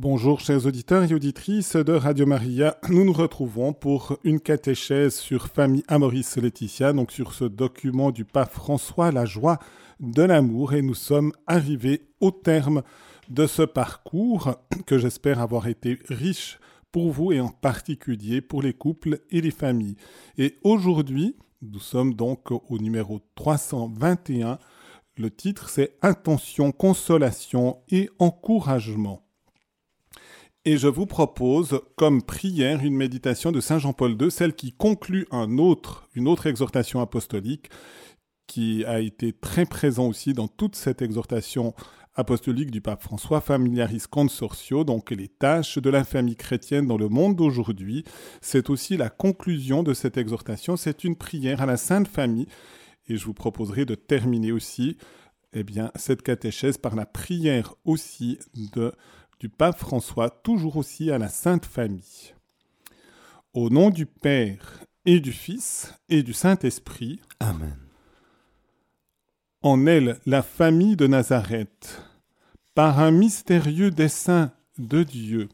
Bonjour chers auditeurs et auditrices de Radio Maria. Nous nous retrouvons pour une catéchèse sur Famille Amoris Laetitia, donc sur ce document du pape François, La joie de l'amour. Et nous sommes arrivés au terme de ce parcours que j'espère avoir été riche pour vous et en particulier pour les couples et les familles. Et aujourd'hui, nous sommes donc au numéro 321. Le titre c'est Intention, consolation et encouragement. Et je vous propose comme prière une méditation de Saint Jean-Paul II, celle qui conclut un autre, une autre exhortation apostolique qui a été très présent aussi dans toute cette exhortation apostolique du pape François, Familiaris Consortio, donc les tâches de la famille chrétienne dans le monde d'aujourd'hui. C'est aussi la conclusion de cette exhortation, c'est une prière à la Sainte Famille. Et je vous proposerai de terminer aussi eh bien, cette catéchèse par la prière aussi de du pape François, toujours aussi à la Sainte Famille. Au nom du Père et du Fils et du Saint-Esprit. Amen. En elle, la famille de Nazareth, par un mystérieux dessein de Dieu,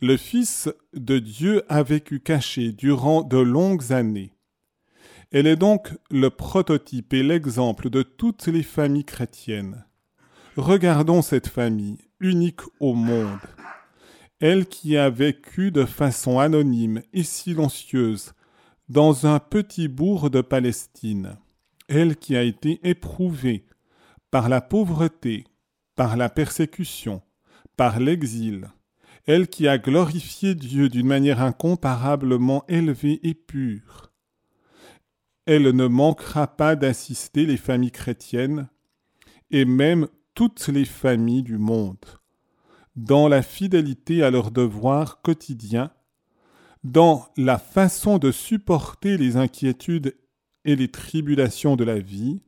le Fils de Dieu a vécu caché durant de longues années. Elle est donc le prototype et l'exemple de toutes les familles chrétiennes. Regardons cette famille, unique au monde. Elle qui a vécu de façon anonyme et silencieuse dans un petit bourg de Palestine. Elle qui a été éprouvée par la pauvreté, par la persécution, par l'exil. Elle qui a glorifié Dieu d'une manière incomparablement élevée et pure. Elle ne manquera pas d'assister les familles chrétiennes et même toutes les familles du monde, dans la fidélité à leurs devoirs quotidiens, dans la façon de supporter les inquiétudes et les tribulations de la vie,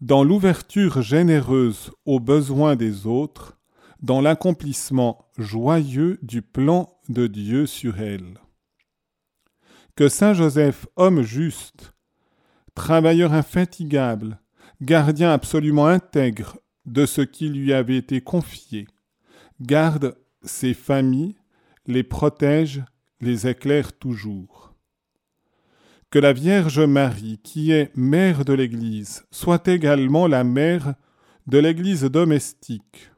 dans l'ouverture généreuse aux besoins des autres, dans l'accomplissement joyeux du plan de Dieu sur elle. Que Saint Joseph, homme juste, travailleur infatigable, gardien absolument intègre de ce qui lui avait été confié, garde ses familles, les protège, les éclaire toujours. Que la Vierge Marie, qui est mère de l'Église, soit également la mère de l'Église domestique.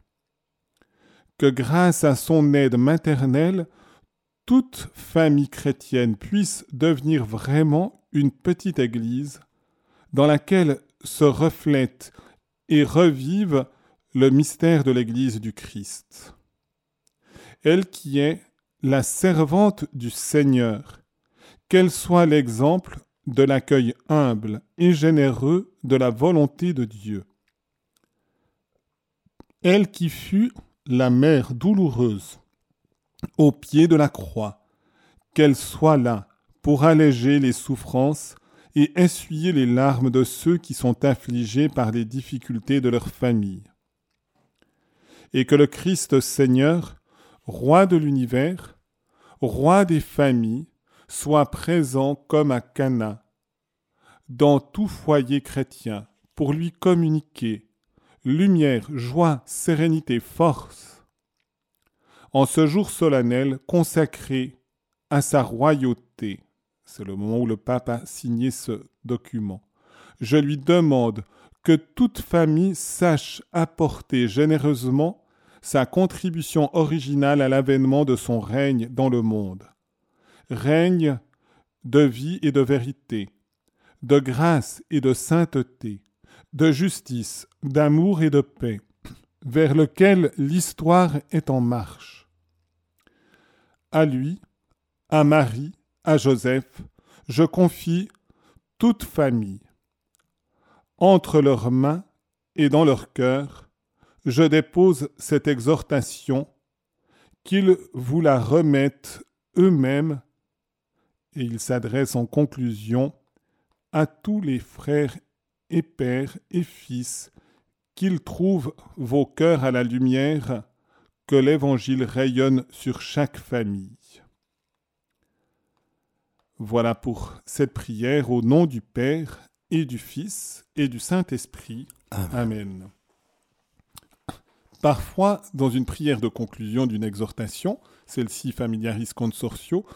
Que grâce à son aide maternelle, toute famille chrétienne puisse devenir vraiment une petite Église dans laquelle se reflète et revive le mystère de l'Église du Christ. Elle qui est la servante du Seigneur, qu'elle soit l'exemple de l'accueil humble et généreux de la volonté de Dieu. Elle qui fut la mère douloureuse au pied de la croix, qu'elle soit là pour alléger les souffrances et essuyer les larmes de ceux qui sont affligés par les difficultés de leur famille. Et que le Christ Seigneur, roi de l'univers, roi des familles, soit présent comme à Cana, dans tout foyer chrétien, pour lui communiquer lumière, joie, sérénité, force. En ce jour solennel consacré à sa royauté, c'est le moment où le pape a signé ce document. Je lui demande que toute famille sache apporter généreusement sa contribution originale à l'avènement de son règne dans le monde. Règne de vie et de vérité, de grâce et de sainteté, de justice, d'amour et de paix, vers lequel l'histoire est en marche. À lui, à Marie, à Joseph, je confie toute famille. Entre leurs mains et dans leur cœur, je dépose cette exhortation, qu'ils vous la remettent eux-mêmes, et il s'adresse en conclusion à tous les frères et pères et fils, qu'ils trouvent vos cœurs à la lumière, que l'Évangile rayonne sur chaque famille. Voilà pour cette prière au nom du Père et du Fils et du Saint-Esprit. Amen. Parfois, dans une prière de conclusion d'une exhortation, celle-ci Familiaris Consortio,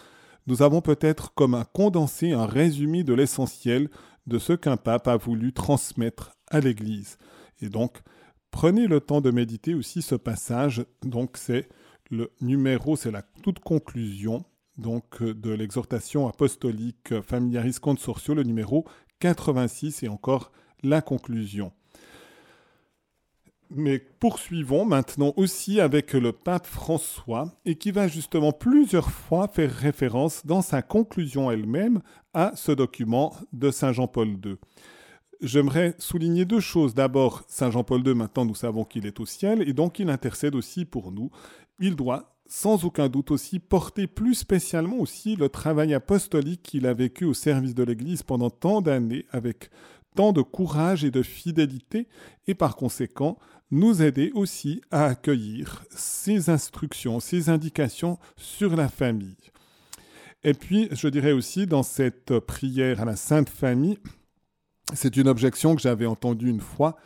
nous avons peut-être comme un condensé, un résumé de l'essentiel de ce qu'un pape a voulu transmettre à l'Église. Et donc, prenez le temps de méditer aussi ce passage. Donc, c'est le numéro, c'est la toute conclusion donc de l'exhortation apostolique Familiaris Consortio, le numéro 86 et encore la conclusion. Mais poursuivons maintenant aussi avec le pape François et qui va justement plusieurs fois faire référence dans sa conclusion elle-même à ce document de Saint Jean-Paul II. J'aimerais souligner deux choses. D'abord, Saint Jean-Paul II, maintenant nous savons qu'il est au ciel et donc il intercède aussi pour nous. Il doit sans aucun doute aussi porter plus spécialement aussi le travail apostolique qu'il a vécu au service de l'Église pendant tant d'années avec tant de courage et de fidélité et par conséquent nous aider aussi à accueillir ces instructions, ces indications sur la famille. Et puis, je dirais aussi, dans cette prière à la Sainte Famille, c'est une objection que j'avais entendue une fois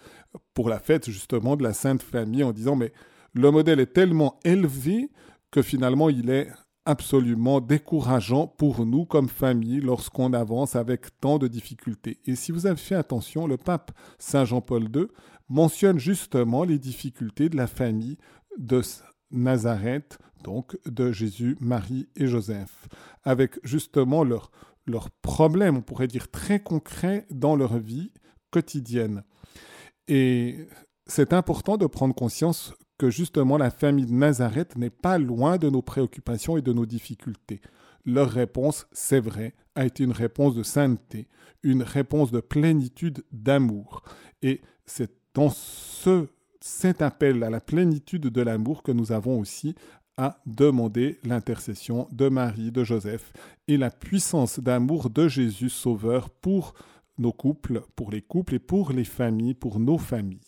pour la fête justement de la Sainte Famille en disant, mais le modèle est tellement élevé que finalement il est absolument décourageant pour nous comme famille lorsqu'on avance avec tant de difficultés. Et si vous avez fait attention, le pape Saint Jean-Paul II mentionne justement les difficultés de la famille de Nazareth, donc de Jésus, Marie et Joseph, avec justement leurs leur problèmes, on pourrait dire très concrets dans leur vie quotidienne. Et c'est important de prendre conscience que justement la famille de Nazareth n'est pas loin de nos préoccupations et de nos difficultés. Leur réponse, c'est vrai, a été une réponse de sainteté, une réponse de plénitude d'amour. Et c'est dans ce, cet appel à la plénitude de l'amour que nous avons aussi à demander l'intercession de Marie, de Joseph et la puissance d'amour de Jésus Sauveur pour nos couples, pour les couples et pour les familles, pour nos familles.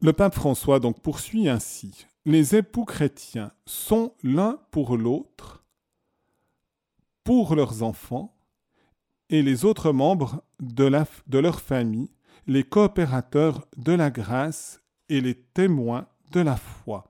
Le pape François donc poursuit ainsi. Les époux chrétiens sont l'un pour l'autre, pour leurs enfants, et les autres membres de, leur famille, les coopérateurs de la grâce et les témoins de la foi.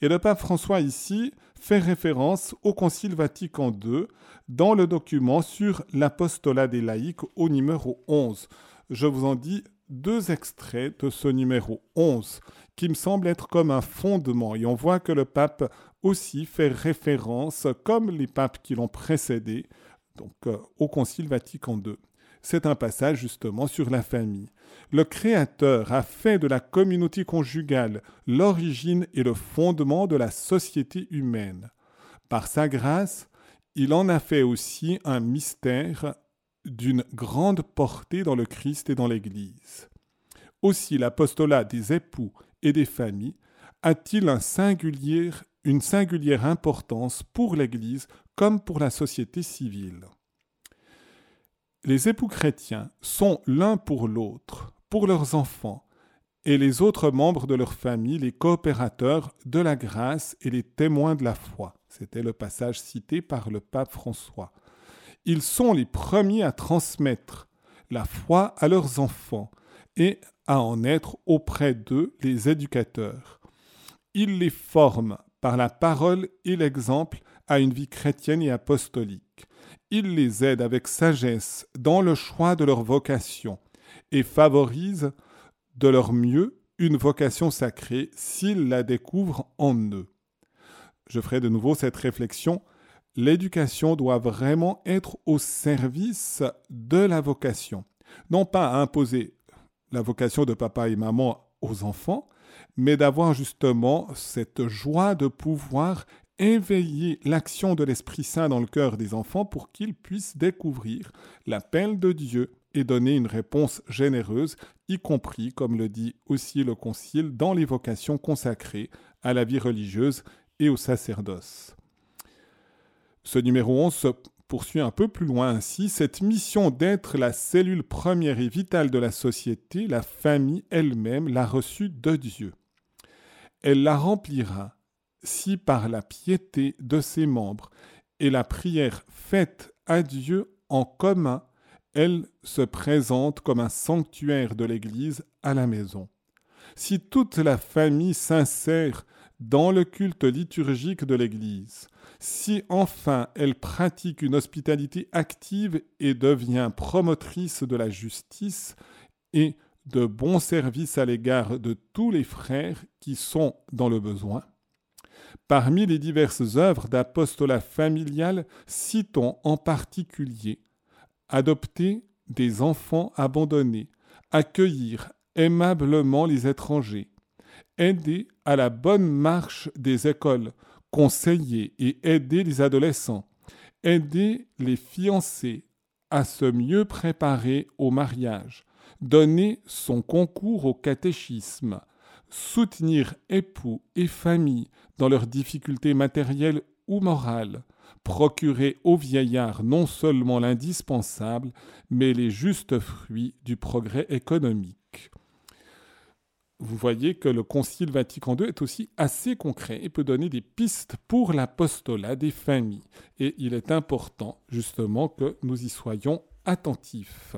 Et le pape François ici fait référence au Concile Vatican II dans le document sur l'apostolat des laïcs au numéro 11. Je vous en dis deux extraits de ce numéro 11 qui me semble être comme un fondement et on voit que le pape aussi fait référence, comme les papes qui l'ont précédé, donc euh, au Concile Vatican II. C'est un passage justement sur la famille. Le Créateur a fait de la communauté conjugale l'origine et le fondement de la société humaine. Par sa grâce, il en a fait aussi un mystère d'une grande portée dans le Christ et dans l'Église. Aussi l'apostolat des époux et des familles a-t-il une singulière importance pour l'Église comme pour la société civile. Les époux chrétiens sont l'un pour l'autre, pour leurs enfants, et les autres membres de leur famille, les coopérateurs de la grâce et les témoins de la foi. C'était le passage cité par le pape François. Ils sont les premiers à transmettre la foi à leurs enfants et à en être auprès d'eux les éducateurs. Ils les forment par la parole et l'exemple à une vie chrétienne et apostolique. Ils les aident avec sagesse dans le choix de leur vocation et favorisent de leur mieux une vocation sacrée s'ils la découvrent en eux. Je ferai de nouveau cette réflexion l'éducation doit vraiment être au service de la vocation. Non pas à imposer la vocation de papa et maman aux enfants, mais d'avoir justement cette joie de pouvoir éveiller l'action de l'Esprit Saint dans le cœur des enfants pour qu'ils puissent découvrir l'appel de Dieu et donner une réponse généreuse, y compris, comme le dit aussi le Concile, dans les vocations consacrées à la vie religieuse et au sacerdoce. Ce numéro 11 se poursuit un peu plus loin ainsi. Cette mission d'être la cellule première et vitale de la société, la famille elle-même l'a reçue de Dieu. Elle la remplira si par la piété de ses membres et la prière faite à Dieu en commun, elle se présente comme un sanctuaire de l'Église à la maison. si toute la famille s'insère dans le culte liturgique de l'Église, si enfin elle pratique une hospitalité active et devient promotrice de la justice et de bons services à l'égard de tous les frères qui sont dans le besoin, Parmi les diverses œuvres d'apostolat familial, citons en particulier adopter des enfants abandonnés, accueillir aimablement les étrangers, aider à la bonne marche des écoles, conseiller et aider les adolescents, aider les fiancés à se mieux préparer au mariage, donner son concours au catéchisme, soutenir époux et famille dans leurs difficultés matérielles ou morales, procurer aux vieillards non seulement l'indispensable, mais les justes fruits du progrès économique. Vous voyez que le Concile Vatican II est aussi assez concret et peut donner des pistes pour l'apostolat des familles. Et il est important justement que nous y soyons attentifs.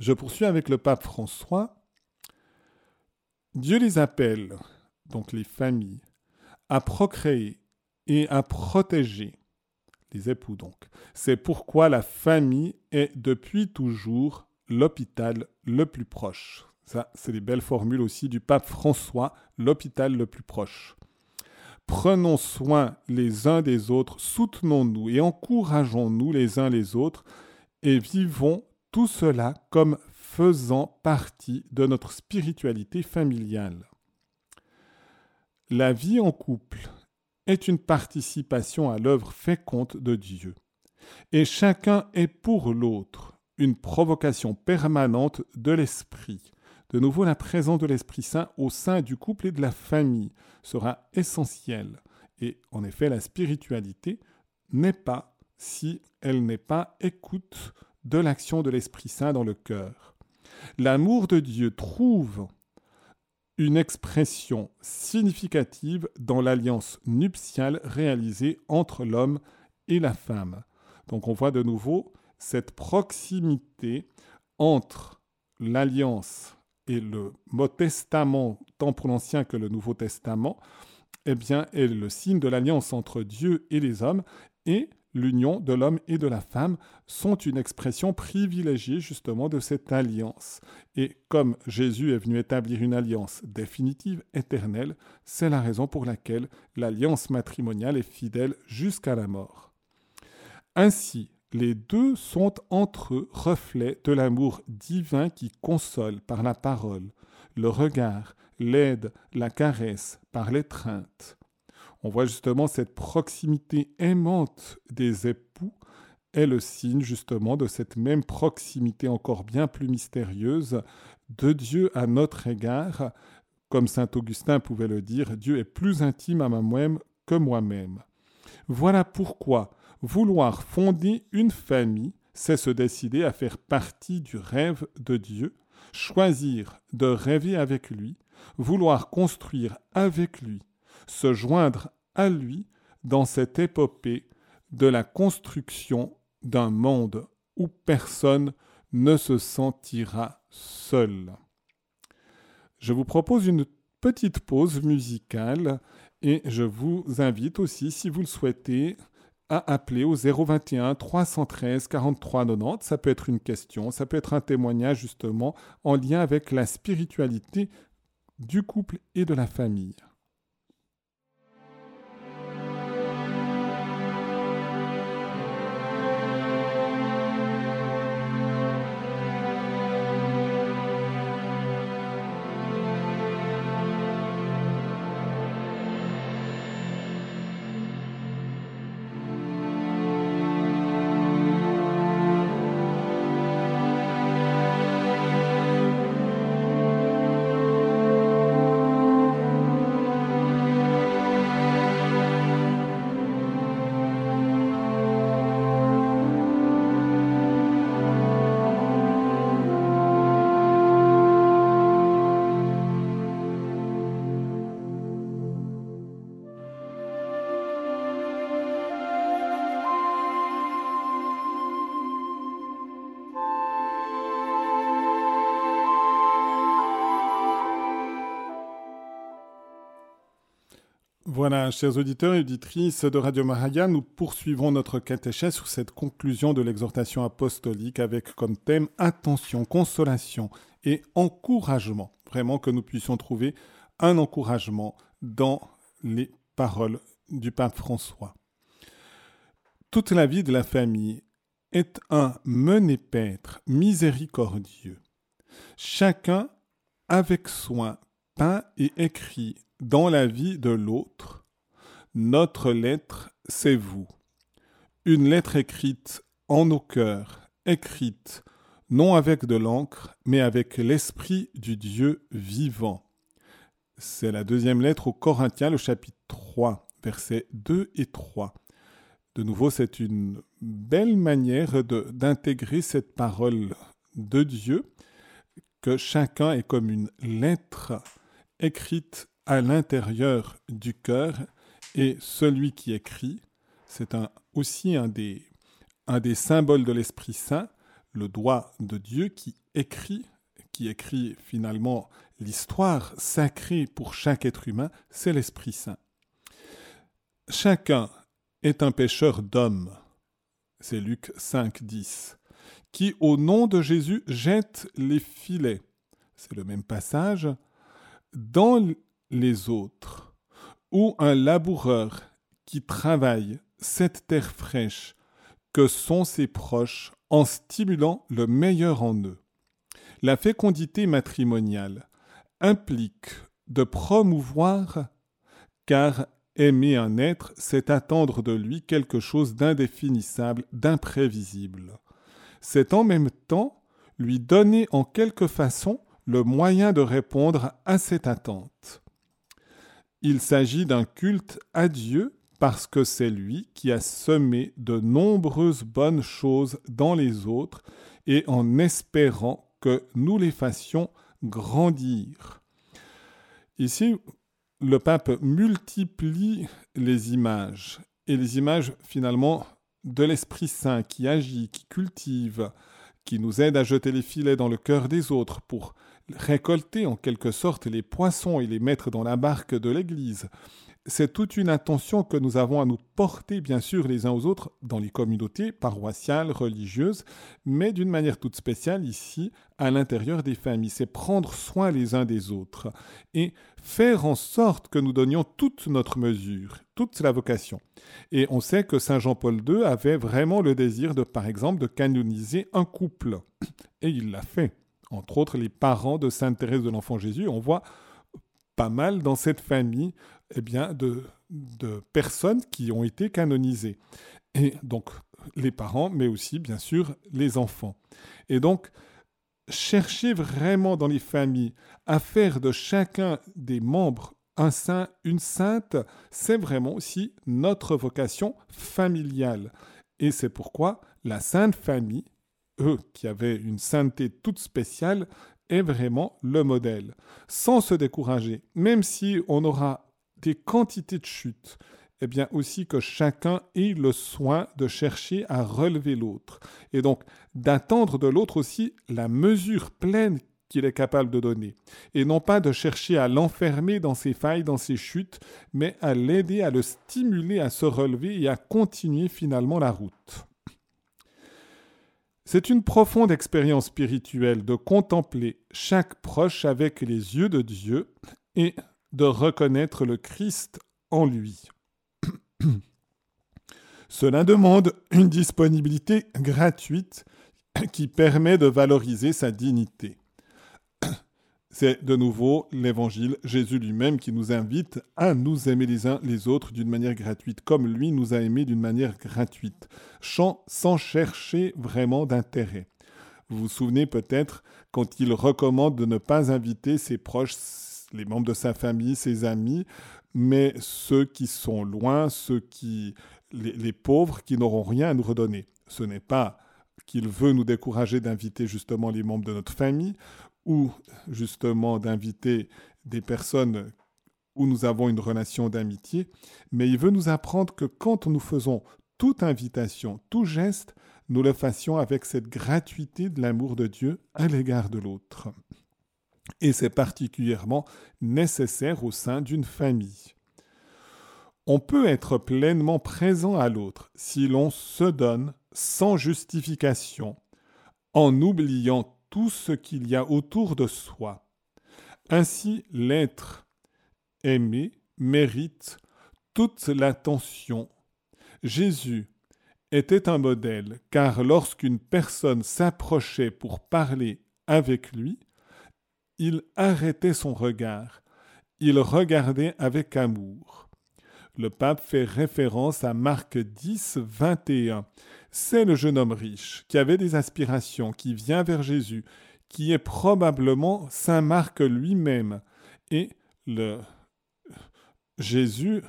Je poursuis avec le pape François. Dieu les appelle, donc les familles, à procréer et à protéger les époux donc. C'est pourquoi la famille est depuis toujours l'hôpital le plus proche. Ça, c'est les belles formules aussi du pape François, l'hôpital le plus proche. Prenons soin les uns des autres, soutenons-nous et encourageons-nous les uns les autres et vivons tout cela comme faisant partie de notre spiritualité familiale. La vie en couple est une participation à l'œuvre féconde de Dieu, et chacun est pour l'autre une provocation permanente de l'Esprit. De nouveau, la présence de l'Esprit Saint au sein du couple et de la famille sera essentielle. Et en effet, la spiritualité n'est pas si elle n'est pas écoute de l'action de l'Esprit Saint dans le cœur. L'amour de Dieu trouve une expression significative dans l'alliance nuptiale réalisée entre l'homme et la femme. Donc on voit de nouveau cette proximité entre l'alliance et le mot testament, tant pour l'Ancien que le Nouveau Testament, eh bien, est le signe de l'alliance entre Dieu et les hommes, et l'union de l'homme et de la femme sont une expression privilégiée justement de cette alliance. Et comme Jésus est venu établir une alliance définitive, éternelle, c'est la raison pour laquelle l'alliance matrimoniale est fidèle jusqu'à la mort. Ainsi, les deux sont entre eux reflets de l'amour divin qui console par la parole, le regard, l'aide, la caresse, par l'étreinte on voit justement cette proximité aimante des époux est le signe justement de cette même proximité encore bien plus mystérieuse de Dieu à notre égard. Comme Saint Augustin pouvait le dire, Dieu est plus intime à moi-même que moi-même. Voilà pourquoi vouloir fonder une famille, c'est se décider à faire partie du rêve de Dieu, choisir de rêver avec lui, vouloir construire avec lui. Se joindre à lui dans cette épopée de la construction d'un monde où personne ne se sentira seul. Je vous propose une petite pause musicale et je vous invite aussi, si vous le souhaitez, à appeler au 021 313 43 90. Ça peut être une question, ça peut être un témoignage justement en lien avec la spiritualité du couple et de la famille. Voilà, chers auditeurs et auditrices de Radio Maria, nous poursuivons notre catéchèse sur cette conclusion de l'exhortation apostolique avec comme thème attention, consolation et encouragement. Vraiment que nous puissions trouver un encouragement dans les paroles du pape François. Toute la vie de la famille est un mené-paître miséricordieux. Chacun, avec soin, peint et écrit dans la vie de l'autre. Notre lettre, c'est vous. Une lettre écrite en nos cœurs, écrite non avec de l'encre, mais avec l'esprit du Dieu vivant. C'est la deuxième lettre aux Corinthiens, le chapitre 3, versets 2 et 3. De nouveau, c'est une belle manière d'intégrer cette parole de Dieu, que chacun est comme une lettre écrite à l'intérieur du cœur, et celui qui écrit, c'est aussi un des, symboles de l'Esprit Saint, le doigt de Dieu qui écrit, qui écrit finalement l'histoire sacrée pour chaque être humain, c'est l'Esprit Saint. Chacun est un pécheur d'hommes, c'est Luc 5, 10, qui au nom de Jésus jette les filets, c'est le même passage, dans les autres, ou un laboureur qui travaille cette terre fraîche que sont ses proches en stimulant le meilleur en eux. La fécondité matrimoniale implique de promouvoir, car aimer un être, c'est attendre de lui quelque chose d'indéfinissable, d'imprévisible. C'est en même temps lui donner en quelque façon le moyen de répondre à cette attente. Il s'agit d'un culte à Dieu parce que c'est lui qui a semé de nombreuses bonnes choses dans les autres et en espérant que nous les fassions grandir. Ici, le pape multiplie les images, et les images finalement de l'Esprit Saint qui agit, qui cultive, qui nous aide à jeter les filets dans le cœur des autres pour récolter en quelque sorte les poissons et les mettre dans la barque de l'Église. C'est toute une attention que nous avons à nous porter, bien sûr, les uns aux autres dans les communautés paroissiales, religieuses, mais d'une manière toute spéciale ici, à l'intérieur des familles. C'est prendre soin les uns des autres et faire en sorte que nous donnions toute notre mesure, toute la vocation. Et on sait que Saint Jean-Paul II avait vraiment le désir de, par exemple, de canoniser un couple. Et il l'a fait entre autres les parents de Sainte Thérèse de l'Enfant Jésus. On voit pas mal dans cette famille eh bien, de, de personnes qui ont été canonisées. Et donc les parents, mais aussi bien sûr les enfants. Et donc, chercher vraiment dans les familles à faire de chacun des membres un saint, une sainte, c'est vraiment aussi notre vocation familiale. Et c'est pourquoi la Sainte Famille qui avaient une sainteté toute spéciale, est vraiment le modèle. Sans se décourager, même si on aura des quantités de chutes, eh bien aussi que chacun ait le soin de chercher à relever l'autre. Et donc d'attendre de l'autre aussi la mesure pleine qu'il est capable de donner. Et non pas de chercher à l'enfermer dans ses failles, dans ses chutes, mais à l'aider, à le stimuler à se relever et à continuer finalement la route. C'est une profonde expérience spirituelle de contempler chaque proche avec les yeux de Dieu et de reconnaître le Christ en lui. Cela demande une disponibilité gratuite qui permet de valoriser sa dignité. C'est de nouveau l'évangile, Jésus lui-même qui nous invite à nous aimer les uns les autres d'une manière gratuite, comme lui nous a aimés d'une manière gratuite, sans chercher vraiment d'intérêt. Vous vous souvenez peut-être quand il recommande de ne pas inviter ses proches, les membres de sa famille, ses amis, mais ceux qui sont loin, ceux qui, les, les pauvres qui n'auront rien à nous redonner. Ce n'est pas qu'il veut nous décourager d'inviter justement les membres de notre famille ou justement d'inviter des personnes où nous avons une relation d'amitié, mais il veut nous apprendre que quand nous faisons toute invitation, tout geste, nous le fassions avec cette gratuité de l'amour de Dieu à l'égard de l'autre. Et c'est particulièrement nécessaire au sein d'une famille. On peut être pleinement présent à l'autre si l'on se donne sans justification, en oubliant tout ce qu'il y a autour de soi. Ainsi, l'être aimé mérite toute l'attention. Jésus était un modèle, car lorsqu'une personne s'approchait pour parler avec lui, il arrêtait son regard, il regardait avec amour. Le pape fait référence à Marc 10, 21. C'est le jeune homme riche qui avait des aspirations, qui vient vers Jésus, qui est probablement Saint Marc lui-même. Et le Jésus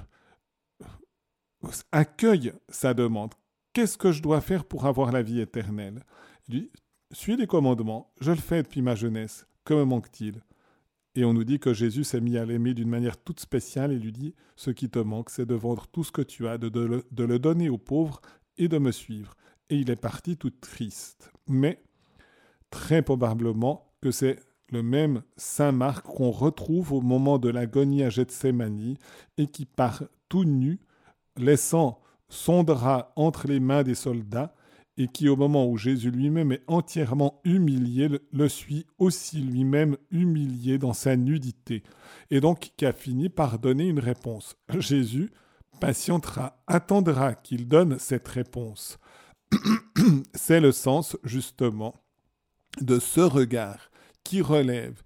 accueille sa demande. Qu'est-ce que je dois faire pour avoir la vie éternelle? Il dit, suis les commandements, je le fais depuis ma jeunesse, que me manque-t-il? Et on nous dit que Jésus s'est mis à l'aimer d'une manière toute spéciale et lui dit, ce qui te manque, c'est de vendre tout ce que tu as, de, le, de le donner aux pauvres et de me suivre. Et il est parti tout triste. Mais très probablement que c'est le même Saint Marc qu'on retrouve au moment de l'agonie à Gethsemane et qui part tout nu laissant son drap entre les mains des soldats, et qui au moment où Jésus lui-même est entièrement humilié, le suit aussi lui-même humilié dans sa nudité, et donc qui a fini par donner une réponse. Jésus patientera, attendra qu'il donne cette réponse. C'est le sens justement de ce regard qui relève,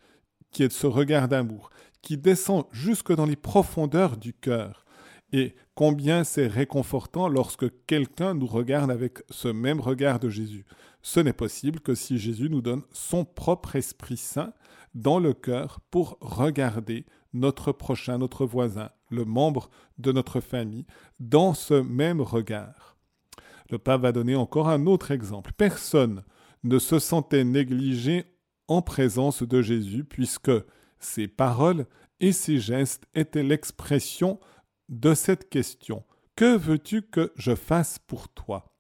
qui est ce regard d'amour, qui descend jusque dans les profondeurs du cœur, et combien c'est réconfortant lorsque quelqu'un nous regarde avec ce même regard de Jésus. Ce n'est possible que si Jésus nous donne son propre Esprit Saint dans le cœur pour regarder notre prochain, notre voisin, le membre de notre famille, dans ce même regard. Le pape va donner encore un autre exemple. Personne ne se sentait négligé en présence de Jésus puisque ses paroles et ses gestes étaient l'expression de cette question. Que veux-tu que je fasse pour toi?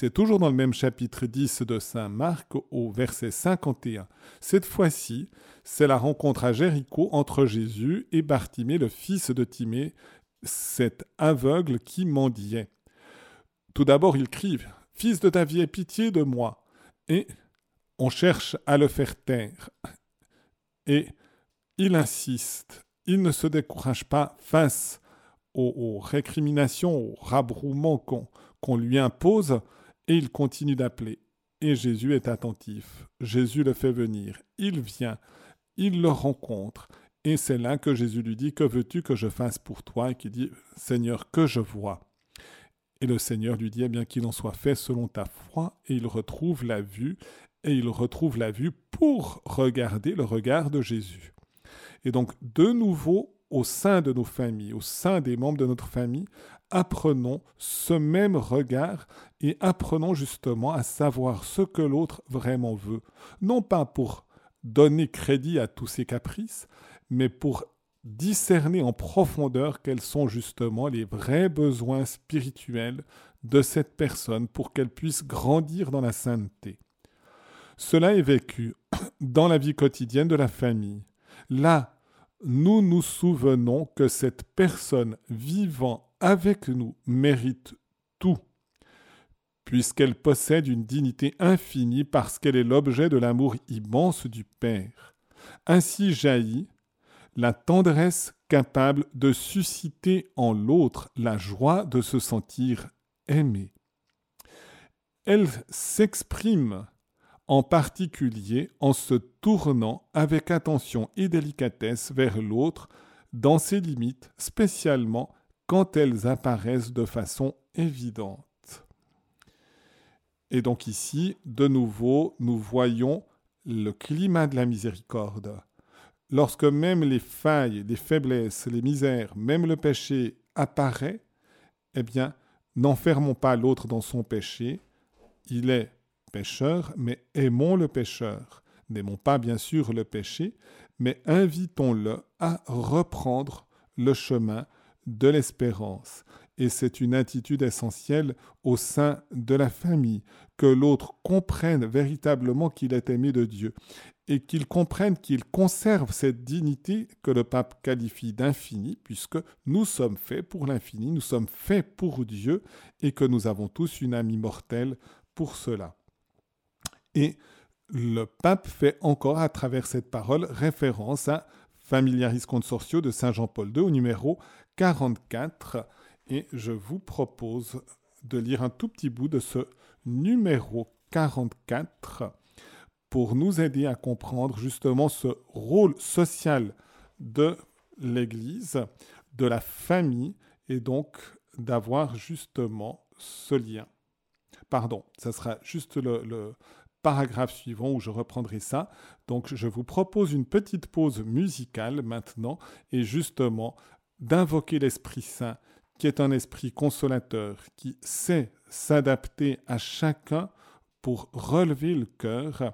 C'est toujours dans le même chapitre 10 de Saint Marc au verset 51. Cette fois-ci, c'est la rencontre à Jéricho entre Jésus et Bartimée, le fils de Timée, cet aveugle qui mendiait. Tout d'abord, il crie Fils de David, aie pitié de moi. Et on cherche à le faire taire. Et il insiste, il ne se décourage pas face aux, récriminations, aux rabrouements qu'on lui impose, et il continue d'appeler. Et Jésus est attentif. Jésus le fait venir. Il vient. Il le rencontre. Et c'est là que Jésus lui dit, Que veux-tu que je fasse pour toi? Et qui dit, Seigneur, que je vois. Et le Seigneur lui dit, eh bien qu'il en soit fait selon ta foi, et il retrouve la vue, et il retrouve la vue pour regarder le regard de Jésus. Et donc, de nouveau, au sein de nos familles, au sein des membres de notre famille, apprenons ce même regard et apprenons justement à savoir ce que l'autre vraiment veut. Non pas pour donner crédit à tous ses caprices, mais pour discerner en profondeur quels sont justement les vrais besoins spirituels de cette personne pour qu'elle puisse grandir dans la sainteté. Cela est vécu dans la vie quotidienne de la famille. Là nous nous souvenons que cette personne vivant avec nous mérite tout, puisqu'elle possède une dignité infinie parce qu'elle est l'objet de l'amour immense du Père. Ainsi jaillit la tendresse capable de susciter en l'autre la joie de se sentir aimé. Elle s'exprime en particulier en se tournant avec attention et délicatesse vers l'autre dans ses limites, spécialement quand elles apparaissent de façon évidente. Et donc ici, de nouveau, nous voyons le climat de la miséricorde. Lorsque même les failles, les faiblesses, les misères, même le péché apparaît, eh bien, n'enfermons pas l'autre dans son péché. Il est pécheur, mais aimons le pécheur. N'aimons pas bien sûr le péché, mais invitons-le à reprendre le chemin de l'espérance. Et c'est une attitude essentielle au sein de la famille, que l'autre comprenne véritablement qu'il est aimé de Dieu. et qu'ils comprennent qu'ils conservent cette dignité que le pape qualifie d'infini, puisque nous sommes faits pour l'infini, nous sommes faits pour Dieu, et que nous avons tous une âme immortelle pour cela. Et le pape fait encore à travers cette parole référence à Familiaris Consortio de Saint Jean-Paul II au numéro 44. Et je vous propose de lire un tout petit bout de ce numéro 44 pour nous aider à comprendre justement ce rôle social de l'Église, de la famille, et donc d'avoir justement ce lien. Pardon, ça sera juste le, paragraphe suivant où je reprendrai ça. Donc je vous propose une petite pause musicale maintenant et justement d'invoquer l'Esprit Saint qui est un esprit consolateur, qui sait s'adapter à chacun pour relever le cœur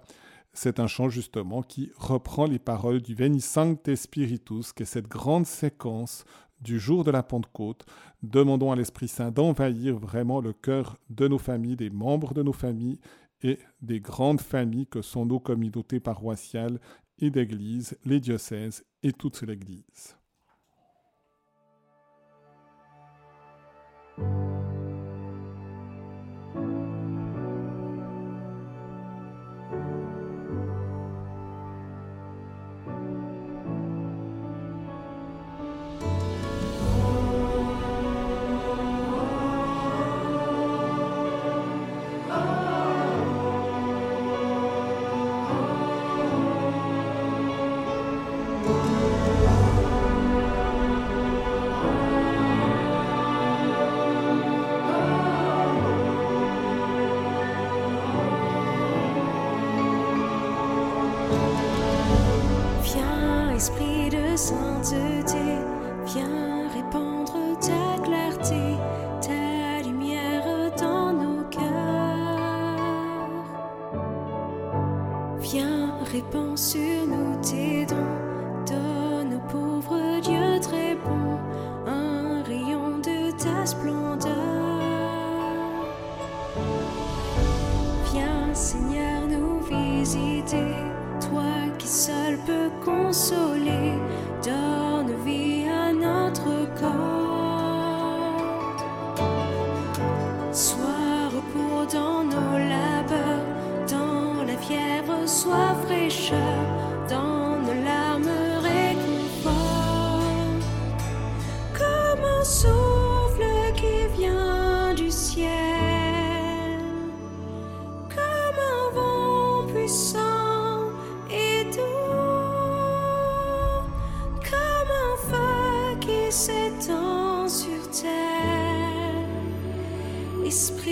c'est un chant justement qui reprend les paroles du Veni Sancte Spiritus, qui est cette grande séquence du jour de la Pentecôte. Demandons à l'Esprit Saint d'envahir vraiment le cœur de nos familles, des membres de nos familles et des grandes familles que sont nos communautés paroissiales et d'églises, les diocèses et toute l'Église. Ceux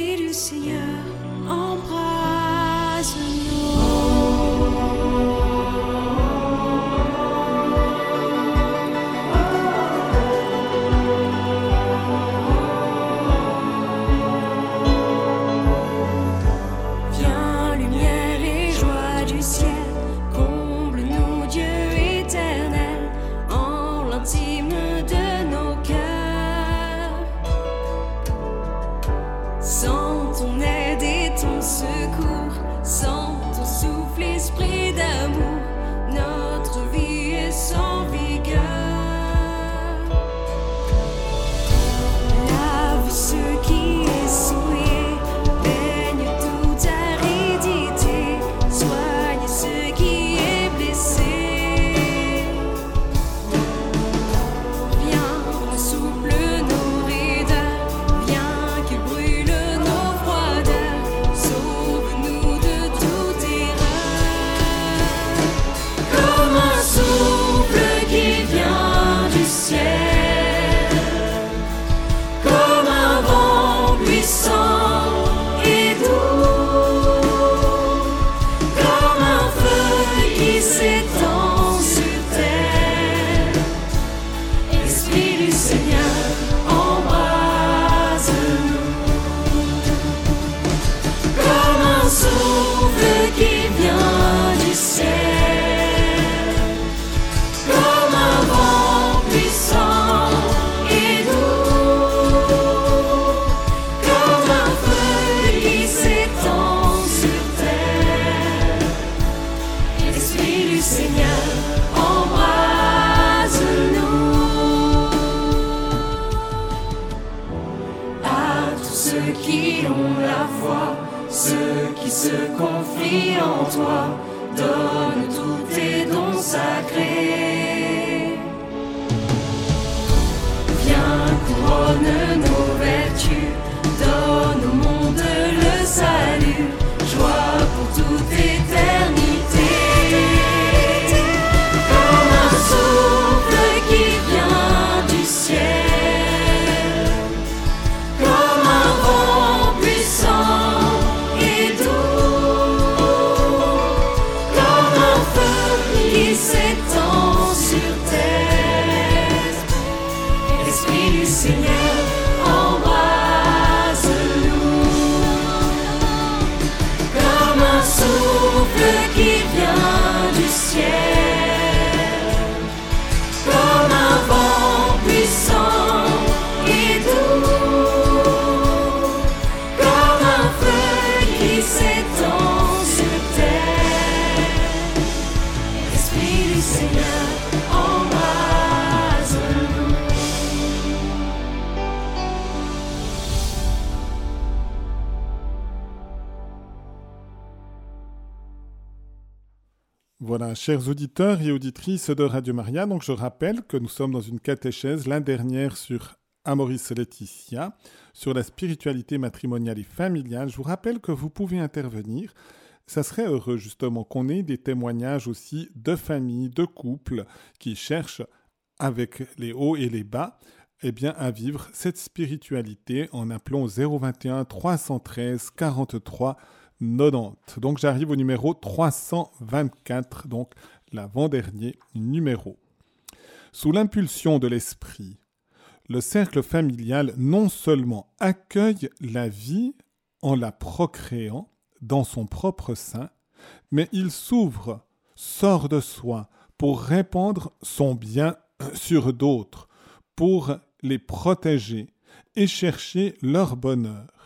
du Seigneur embrasse-nous. Se confient en toi, donne tous tes dons sacrés. Voilà, chers auditeurs et auditrices de Radio Maria, donc je rappelle que nous sommes dans une catéchèse, la dernière sur Amoris Laetitia, sur la spiritualité matrimoniale et familiale. Je vous rappelle que vous pouvez intervenir. Ça serait heureux justement qu'on ait des témoignages aussi de familles, de couples qui cherchent avec les hauts et les bas eh bien, à vivre cette spiritualité en appelant au 021 313 43 90. Donc j'arrive au numéro 324, donc l'avant-dernier numéro. Sous l'impulsion de l'esprit, le cercle familial non seulement accueille la vie en la procréant dans son propre sein, mais il s'ouvre, sort de soi pour répandre son bien sur d'autres, pour les protéger et chercher leur bonheur.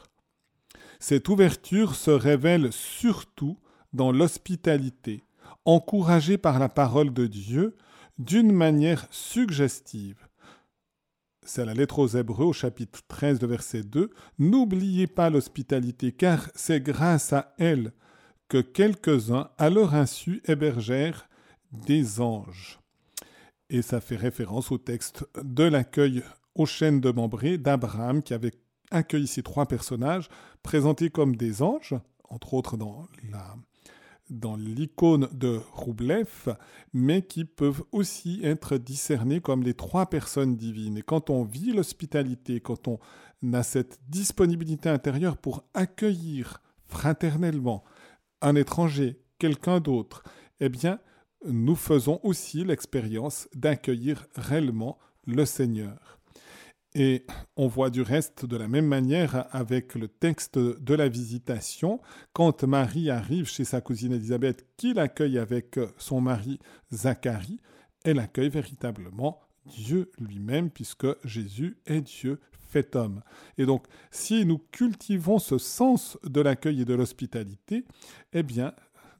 Cette ouverture se révèle surtout dans l'hospitalité, encouragée par la parole de Dieu d'une manière suggestive. C'est la lettre aux Hébreux au chapitre 13 de verset 2. N'oubliez pas l'hospitalité, car c'est grâce à elle que quelques-uns, à leur insu, hébergèrent des anges. Et ça fait référence au texte de l'accueil aux chaînes de Membré d'Abraham qui avait accueilli ces trois personnages présentés comme des anges, entre autres dans la dans l'icône de Roublev, mais qui peuvent aussi être discernés comme les trois personnes divines. Et quand on vit l'hospitalité, quand on a cette disponibilité intérieure pour accueillir fraternellement un étranger, quelqu'un d'autre, eh bien, nous faisons aussi l'expérience d'accueillir réellement le Seigneur. Et on voit du reste de la même manière avec le texte de la visitation, quand Marie arrive chez sa cousine Élisabeth, qui l'accueille avec son mari Zacharie, elle accueille véritablement Dieu lui-même, puisque Jésus est Dieu fait homme. Et donc, si nous cultivons ce sens de l'accueil et de l'hospitalité, eh bien,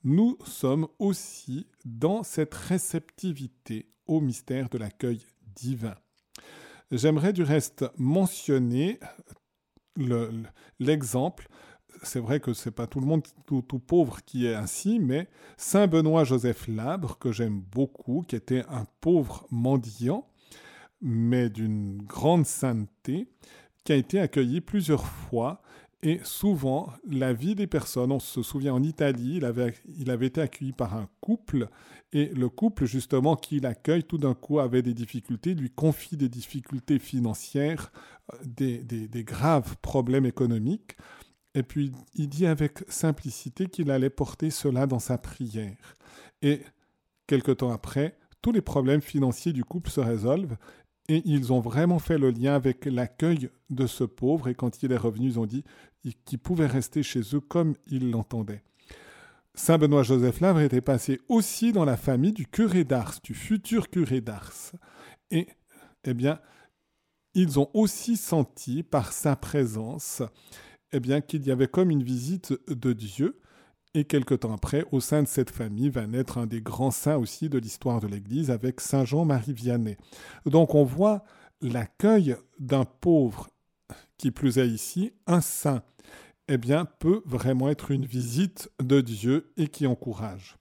nous sommes aussi dans cette réceptivité au mystère de l'accueil divin. J'aimerais du reste mentionner le- le- l'exemple. C'est vrai que c'est pas tout le monde tout, pauvre qui est ainsi, mais Saint Benoît Joseph Labre, que j'aime beaucoup, qui était un pauvre mendiant, mais d'une grande sainteté, qui a été accueilli plusieurs fois et souvent la vie des personnes. On se souvient en Italie, il avait été accueilli par un couple et le couple justement qui l'accueille tout d'un coup avait des difficultés, lui confie des difficultés financières, euh, des, graves problèmes économiques. Et puis il dit avec simplicité qu'il allait porter cela dans sa prière. Et quelque temps après, tous les problèmes financiers du couple se résolvent et ils ont vraiment fait le lien avec l'accueil de ce pauvre. Et quand il est revenu, ils ont dit qu'il pouvait rester chez eux comme ils l'entendaient. Saint Benoît Joseph Lavre était passé aussi dans la famille du curé d'Ars, du futur curé d'Ars. Et, eh bien, ils ont aussi senti par sa présence, eh bien, qu'il y avait comme une visite de Dieu. Et quelque temps après, au sein de cette famille, va naître un des grands saints aussi de l'histoire de l'Église avec Saint Jean-Marie Vianney. Donc on voit l'accueil d'un pauvre qui plus est ici un saint, eh bien, peut vraiment être une visite de Dieu et qui encourage.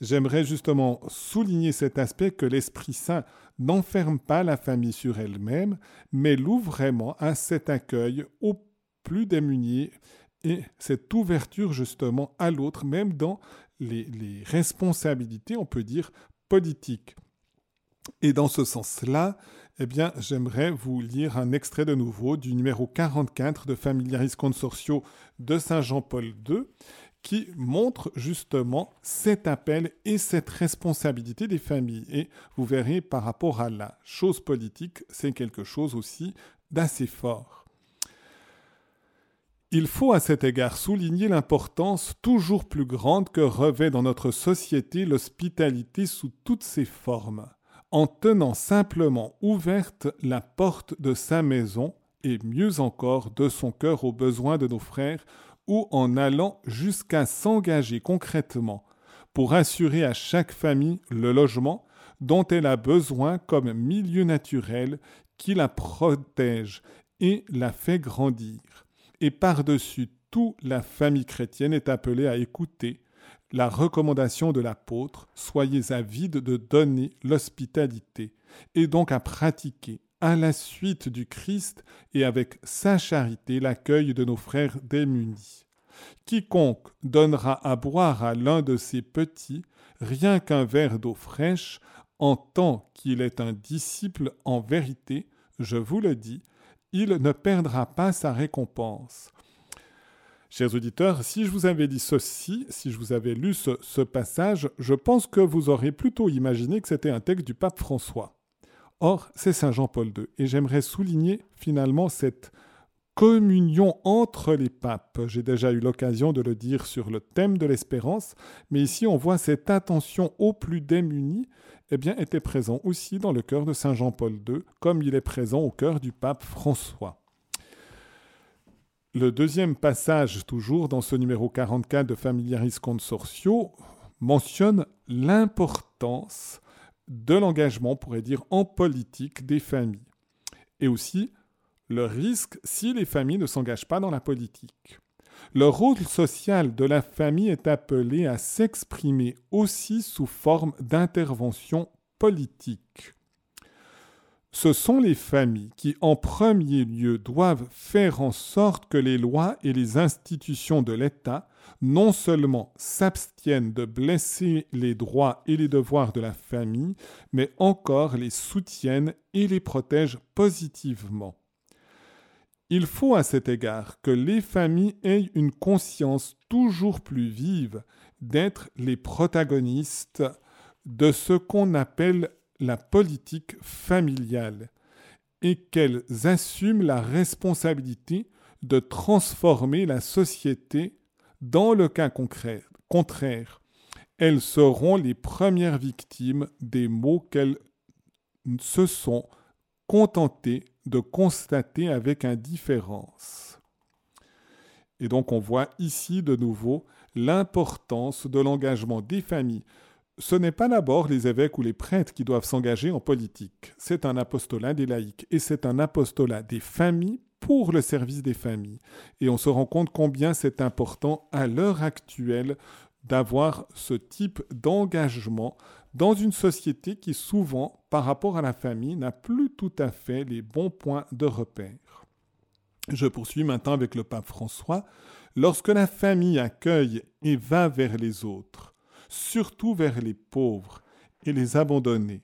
J'aimerais justement souligner cet aspect que l'Esprit Saint n'enferme pas la famille sur elle-même, mais l'ouvre vraiment à cet accueil aux plus démunis et cette ouverture justement à l'autre, même dans les, les, responsabilités, on peut dire, politiques. Et dans ce sens-là, eh bien, j'aimerais vous lire un extrait de nouveau du numéro 44 de Familiaris Consortio de Saint Jean-Paul II, qui montre justement cet appel et cette responsabilité des familles. Et vous verrez par rapport à la chose politique, c'est quelque chose aussi d'assez fort. Il faut à cet égard souligner l'importance toujours plus grande que revêt dans notre société l'hospitalité sous toutes ses formes en tenant simplement ouverte la porte de sa maison et mieux encore de son cœur aux besoins de nos frères ou en allant jusqu'à s'engager concrètement pour assurer à chaque famille le logement dont elle a besoin comme milieu naturel qui la protège et la fait grandir. Et par-dessus tout, la famille chrétienne est appelée à écouter, la recommandation de l'apôtre, soyez avides de donner l'hospitalité, et donc à pratiquer à la suite du Christ et avec sa charité l'accueil de nos frères démunis. Quiconque donnera à boire à l'un de ces petits rien qu'un verre d'eau fraîche, en tant qu'il est un disciple en vérité, je vous le dis, il ne perdra pas sa récompense. Chers auditeurs, si je vous avais dit ceci, si je vous avais lu ce, passage, je pense que vous aurez plutôt imaginé que c'était un texte du pape François. Or, c'est Saint Jean-Paul II, et j'aimerais souligner finalement cette communion entre les papes. J'ai déjà eu l'occasion de le dire sur le thème de l'espérance, mais ici on voit cette attention aux plus démunis eh bien, était présent aussi dans le cœur de Saint Jean-Paul II, comme il est présent au cœur du pape François. Le deuxième passage, toujours dans ce numéro 44 de Familiaris Consortio, mentionne l'importance de l'engagement, on pourrait dire, en politique des familles. Et aussi le risque si les familles ne s'engagent pas dans la politique. Le rôle social de la famille est appelé à s'exprimer aussi sous forme d'intervention politique. Ce sont les familles qui, en premier lieu, doivent faire en sorte que les lois et les institutions de l'État non seulement s'abstiennent de blesser les droits et les devoirs de la famille, mais encore les soutiennent et les protègent positivement. Il faut à cet égard que les familles aient une conscience toujours plus vive d'être les protagonistes de ce qu'on appelle la politique familiale et qu'elles assument la responsabilité de transformer la société dans le cas contraire. Elles seront les premières victimes des maux qu'elles se sont contentées de constater avec indifférence. Et donc on voit ici de nouveau l'importance de l'engagement des familles ce n'est pas d'abord les évêques ou les prêtres qui doivent s'engager en politique. C'est un apostolat des laïcs et c'est un apostolat des familles pour le service des familles. Et on se rend compte combien c'est important à l'heure actuelle d'avoir ce type d'engagement dans une société qui souvent, par rapport à la famille, n'a plus tout à fait les bons points de repère. Je poursuis maintenant avec le pape François. Lorsque la famille accueille et va vers les autres, surtout vers les pauvres et les abandonnés,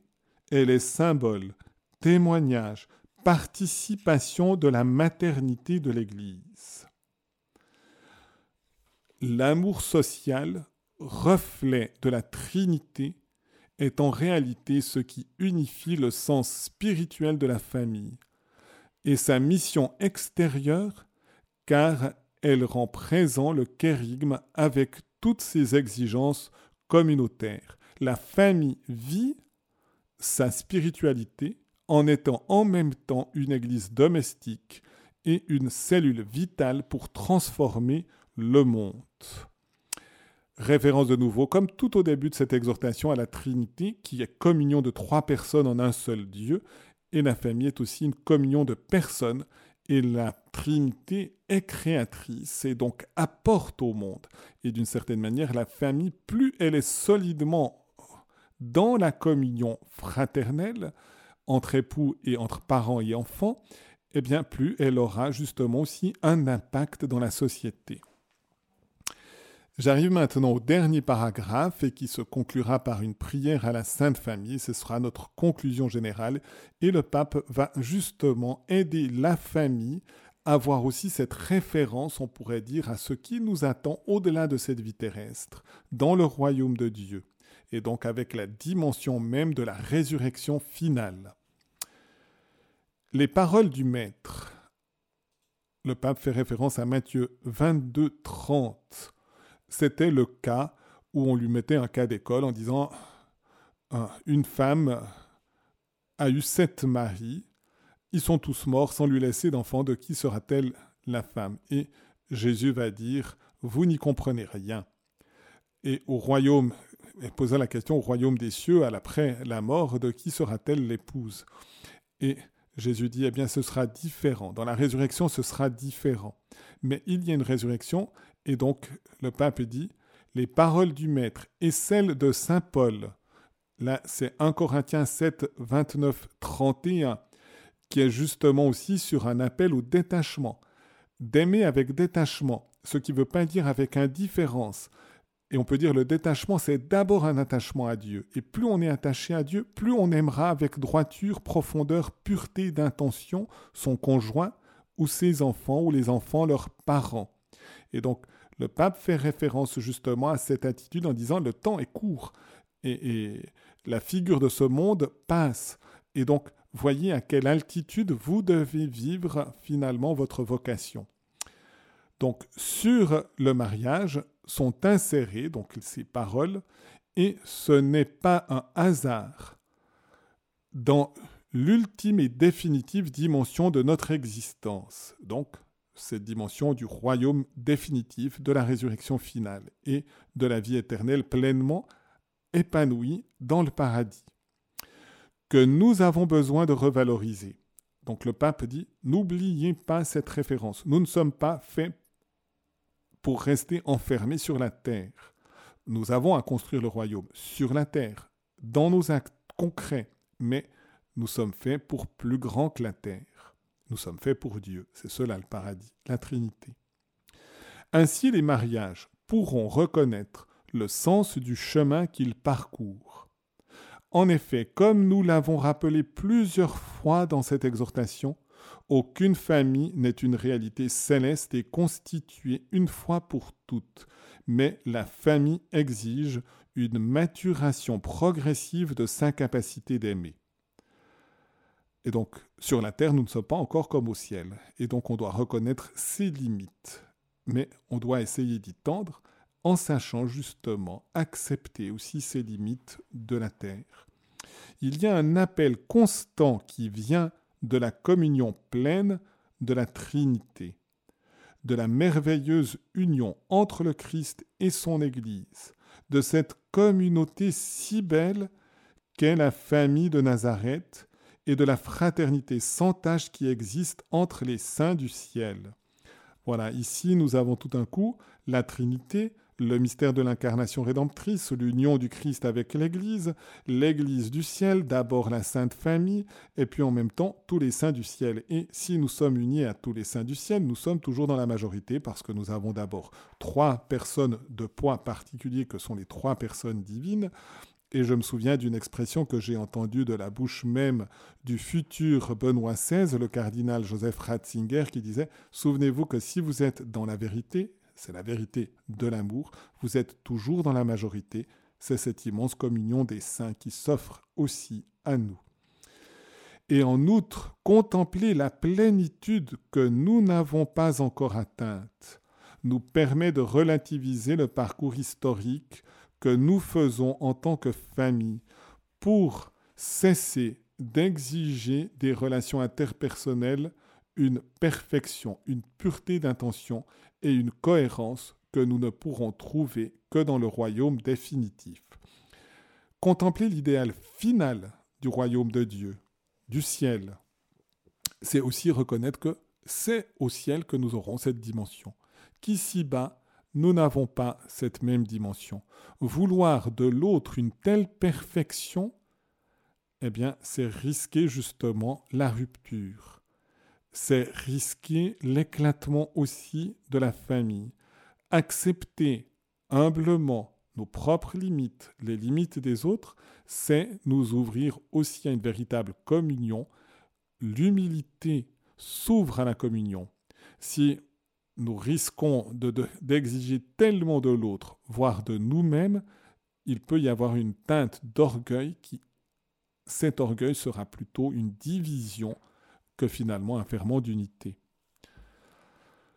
et les symboles, témoignages, participation de la maternité de l'Église. L'amour social, reflet de la Trinité, est en réalité ce qui unifie le sens spirituel de la famille et sa mission extérieure, car elle rend présent le kérigme avec toutes ses exigences communautaire. La famille vit sa spiritualité en étant en même temps une église domestique et une cellule vitale pour transformer le monde. Référence de nouveau, comme tout au début de cette exhortation à la Trinité, qui est communion de trois personnes en un seul Dieu, et la famille est aussi une communion de personnes, Et la Trinité est créatrice et donc apporte au monde. Et d'une certaine manière, la famille, plus elle est solidement dans la communion fraternelle entre époux et entre parents et enfants, eh bien plus elle aura justement aussi un impact dans la société. J'arrive maintenant au dernier paragraphe et qui se conclura par une prière à la Sainte Famille. Ce sera notre conclusion générale et le pape va justement aider la famille à avoir aussi cette référence, on pourrait dire, à ce qui nous attend au-delà de cette vie terrestre, dans le royaume de Dieu, et donc avec la dimension même de la résurrection finale. Les paroles du Maître. Le pape fait référence à Matthieu 22, 30 c'était le cas où on lui mettait un cas d'école en disant une femme a eu sept maris, ils sont tous morts sans lui laisser d'enfant, de qui sera-t-elle la femme? Et Jésus va dire, vous n'y comprenez rien. Et au royaume, elle posa la question au royaume des cieux, après la mort, de qui sera-t-elle l'épouse? Et Jésus dit, eh bien ce sera différent. Dans la résurrection, ce sera différent. Mais il y a une résurrection et donc, le pape dit, les paroles du Maître et celles de Saint Paul, là c'est 1 Corinthiens 7, 29, 31, qui est justement aussi sur un appel au détachement, d'aimer avec détachement, ce qui ne veut pas dire avec indifférence. Et on peut dire le détachement, c'est d'abord un attachement à Dieu. Et plus on est attaché à Dieu, plus on aimera avec droiture, profondeur, pureté d'intention son conjoint ou ses enfants ou les enfants leurs parents. Et donc, le pape fait référence justement à cette attitude en disant le temps est court et, la figure de ce monde passe. Et donc, voyez à quelle altitude vous devez vivre finalement votre vocation. Donc, sur le mariage sont insérées donc ces paroles et ce n'est pas un hasard dans l'ultime et définitive dimension de notre existence. Donc, cette dimension du royaume définitif, de la résurrection finale et de la vie éternelle pleinement épanouie dans le paradis, que nous avons besoin de revaloriser. Donc le pape dit, n'oubliez pas cette référence. Nous ne sommes pas faits pour rester enfermés sur la terre. Nous avons à construire le royaume sur la terre, dans nos actes concrets, mais nous sommes faits pour plus grand que la terre. Nous sommes faits pour Dieu. C'est cela le paradis, la Trinité. Ainsi les mariages pourront reconnaître le sens du chemin qu'ils parcourent. En effet, comme nous l'avons rappelé plusieurs fois dans cette exhortation, aucune famille n'est une réalité céleste et constituée une fois pour toutes, mais la famille exige une maturation progressive de sa capacité d'aimer. Et donc, sur la terre, nous ne sommes pas encore comme au ciel. Et donc, on doit reconnaître ses limites. Mais on doit essayer d'y tendre en sachant justement accepter aussi ses limites de la terre. Il y a un appel constant qui vient de la communion pleine de la Trinité, de la merveilleuse union entre le Christ et son Église, de cette communauté si belle qu'est la famille de Nazareth, et de la fraternité sans tâche qui existe entre les saints du ciel. Voilà, ici nous avons tout un coup la Trinité, le mystère de l'incarnation rédemptrice, l'union du Christ avec l'Église, l'Église du ciel, d'abord la Sainte Famille, et puis en même temps tous les saints du ciel. Et si nous sommes unis à tous les saints du ciel, nous sommes toujours dans la majorité parce que nous avons d'abord trois personnes de poids particulier que sont les trois personnes divines, et je me souviens d'une expression que j'ai entendue de la bouche même du futur Benoît XVI, le cardinal Joseph Ratzinger, qui disait Souvenez-vous que si vous êtes dans la vérité, c'est la vérité de l'amour, vous êtes toujours dans la majorité. C'est cette immense communion des saints qui s'offre aussi à nous. Et en outre, contempler la plénitude que nous n'avons pas encore atteinte nous permet de relativiser le parcours historique que nous faisons en tant que famille pour cesser d'exiger des relations interpersonnelles une perfection, une pureté d'intention et une cohérence que nous ne pourrons trouver que dans le royaume définitif. Contempler l'idéal final du royaume de Dieu, du ciel, c'est aussi reconnaître que c'est au ciel que nous aurons cette dimension. Qu'ici-bas, nous n'avons pas cette même dimension. Vouloir de l'autre une telle perfection, eh bien, c'est risquer justement la rupture. C'est risquer l'éclatement aussi de la famille. Accepter humblement nos propres limites, les limites des autres, c'est nous ouvrir aussi à une véritable communion. L'humilité s'ouvre à la communion. Si nous risquons d'exiger tellement de l'autre, voire de nous-mêmes, il peut y avoir une teinte d'orgueil qui, cet orgueil sera plutôt une division que finalement un ferment d'unité.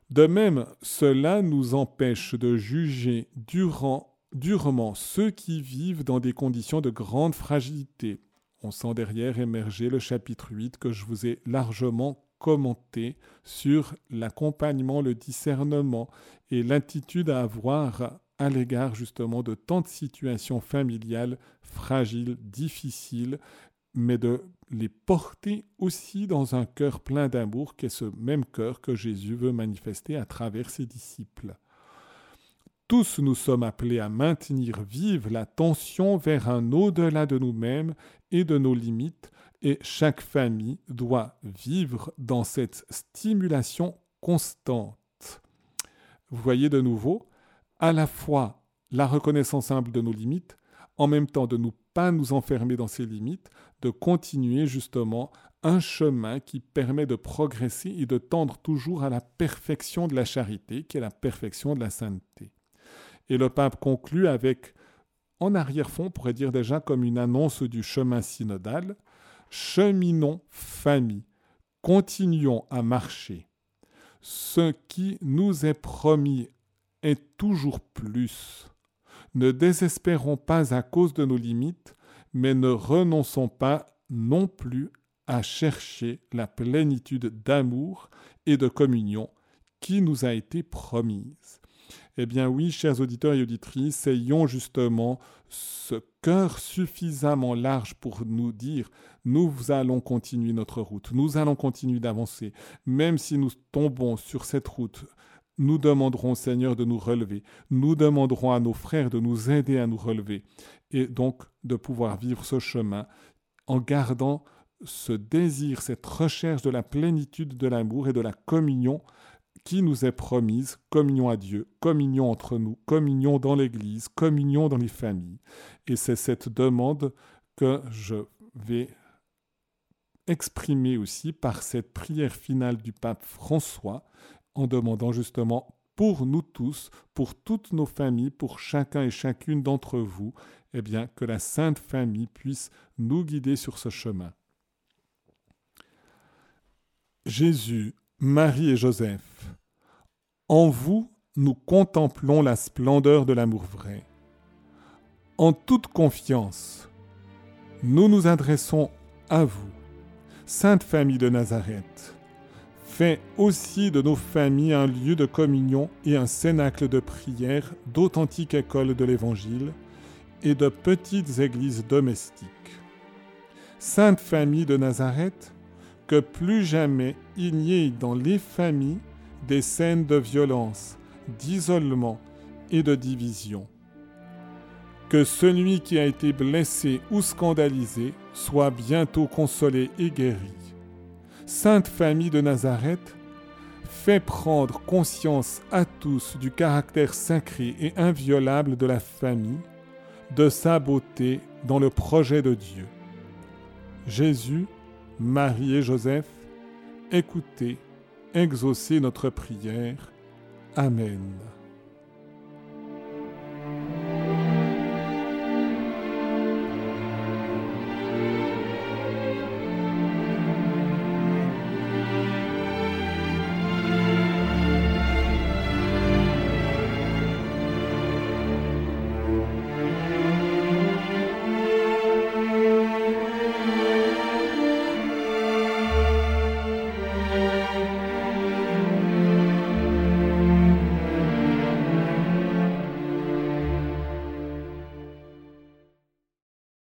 De même, cela nous empêche de juger durant, durement ceux qui vivent dans des conditions de grande fragilité. On sent derrière émerger le chapitre 8 que je vous ai largement commenter sur l'accompagnement, le discernement et l'attitude à avoir à l'égard justement de tant de situations familiales fragiles, difficiles, mais de les porter aussi dans un cœur plein d'amour, qui est ce même cœur que Jésus veut manifester à travers ses disciples. Tous nous sommes appelés à maintenir vive la tension vers un au-delà de nous-mêmes et de nos limites, et chaque famille doit vivre dans cette stimulation constante. Vous voyez de nouveau, à la fois la reconnaissance humble de nos limites, en même temps de ne pas nous enfermer dans ces limites, de continuer justement un chemin qui permet de progresser et de tendre toujours à la perfection de la charité, qui est la perfection de la sainteté. Et le pape conclut avec, en arrière-fond, on pourrait dire déjà comme une annonce du chemin synodal, cheminons famille, continuons à marcher. Ce qui nous est promis est toujours plus. Ne désespérons pas à cause de nos limites, mais ne renonçons pas non plus à chercher la plénitude d'amour et de communion qui nous a été promise. Eh bien oui, chers auditeurs et auditrices, ayons justement ce cœur suffisamment large pour nous dire, nous allons continuer notre route, nous allons continuer d'avancer, même si nous tombons sur cette route. Nous demanderons au Seigneur de nous relever, nous demanderons à nos frères de nous aider à nous relever, et donc de pouvoir vivre ce chemin en gardant ce désir, cette recherche de la plénitude de l'amour et de la communion qui nous est promise, communion à Dieu, communion entre nous, communion dans l'Église, communion dans les familles. Et c'est cette demande que je vais exprimer aussi par cette prière finale du pape François, en demandant justement pour nous tous, pour toutes nos familles, pour chacun et chacune d'entre vous, eh bien, que la Sainte Famille puisse nous guider sur ce chemin. Jésus Marie et Joseph, en vous, nous contemplons la splendeur de l'amour vrai. En toute confiance, nous nous adressons à vous, Sainte Famille de Nazareth. Fais aussi de nos familles un lieu de communion et un cénacle de prière d'authentiques écoles de l'Évangile et de petites églises domestiques. Sainte Famille de Nazareth, que plus jamais il n'y ait dans les familles des scènes de violence, d'isolement et de division. Que celui qui a été blessé ou scandalisé soit bientôt consolé et guéri. Sainte Famille de Nazareth, fais prendre conscience à tous du caractère sacré et inviolable de la famille, de sa beauté dans le projet de Dieu. Jésus, Marie et Joseph, écoutez, exaucez notre prière. Amen.